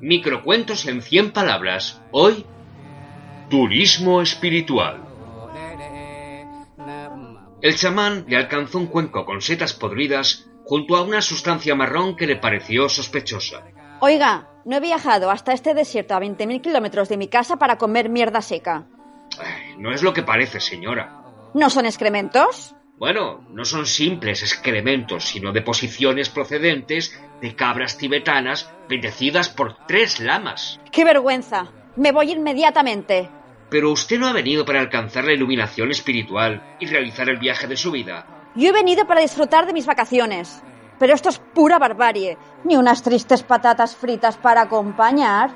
Microcuentos en 100 palabras. Hoy, turismo espiritual. El chamán le alcanzó un cuenco con setas podridas junto a una sustancia marrón que le pareció sospechosa. Oiga, no he viajado hasta este desierto a 20.000 kilómetros de mi casa para comer mierda seca. Ay, no es lo que parece, señora. ¿No son excrementos? Bueno, no son simples excrementos, sino deposiciones procedentes de cabras tibetanas bendecidas por tres lamas. ¡Qué vergüenza! Me voy inmediatamente. Pero usted no ha venido para alcanzar la iluminación espiritual y realizar el viaje de su vida. Yo he venido para disfrutar de mis vacaciones. Pero esto es pura barbarie. Ni unas tristes patatas fritas para acompañar.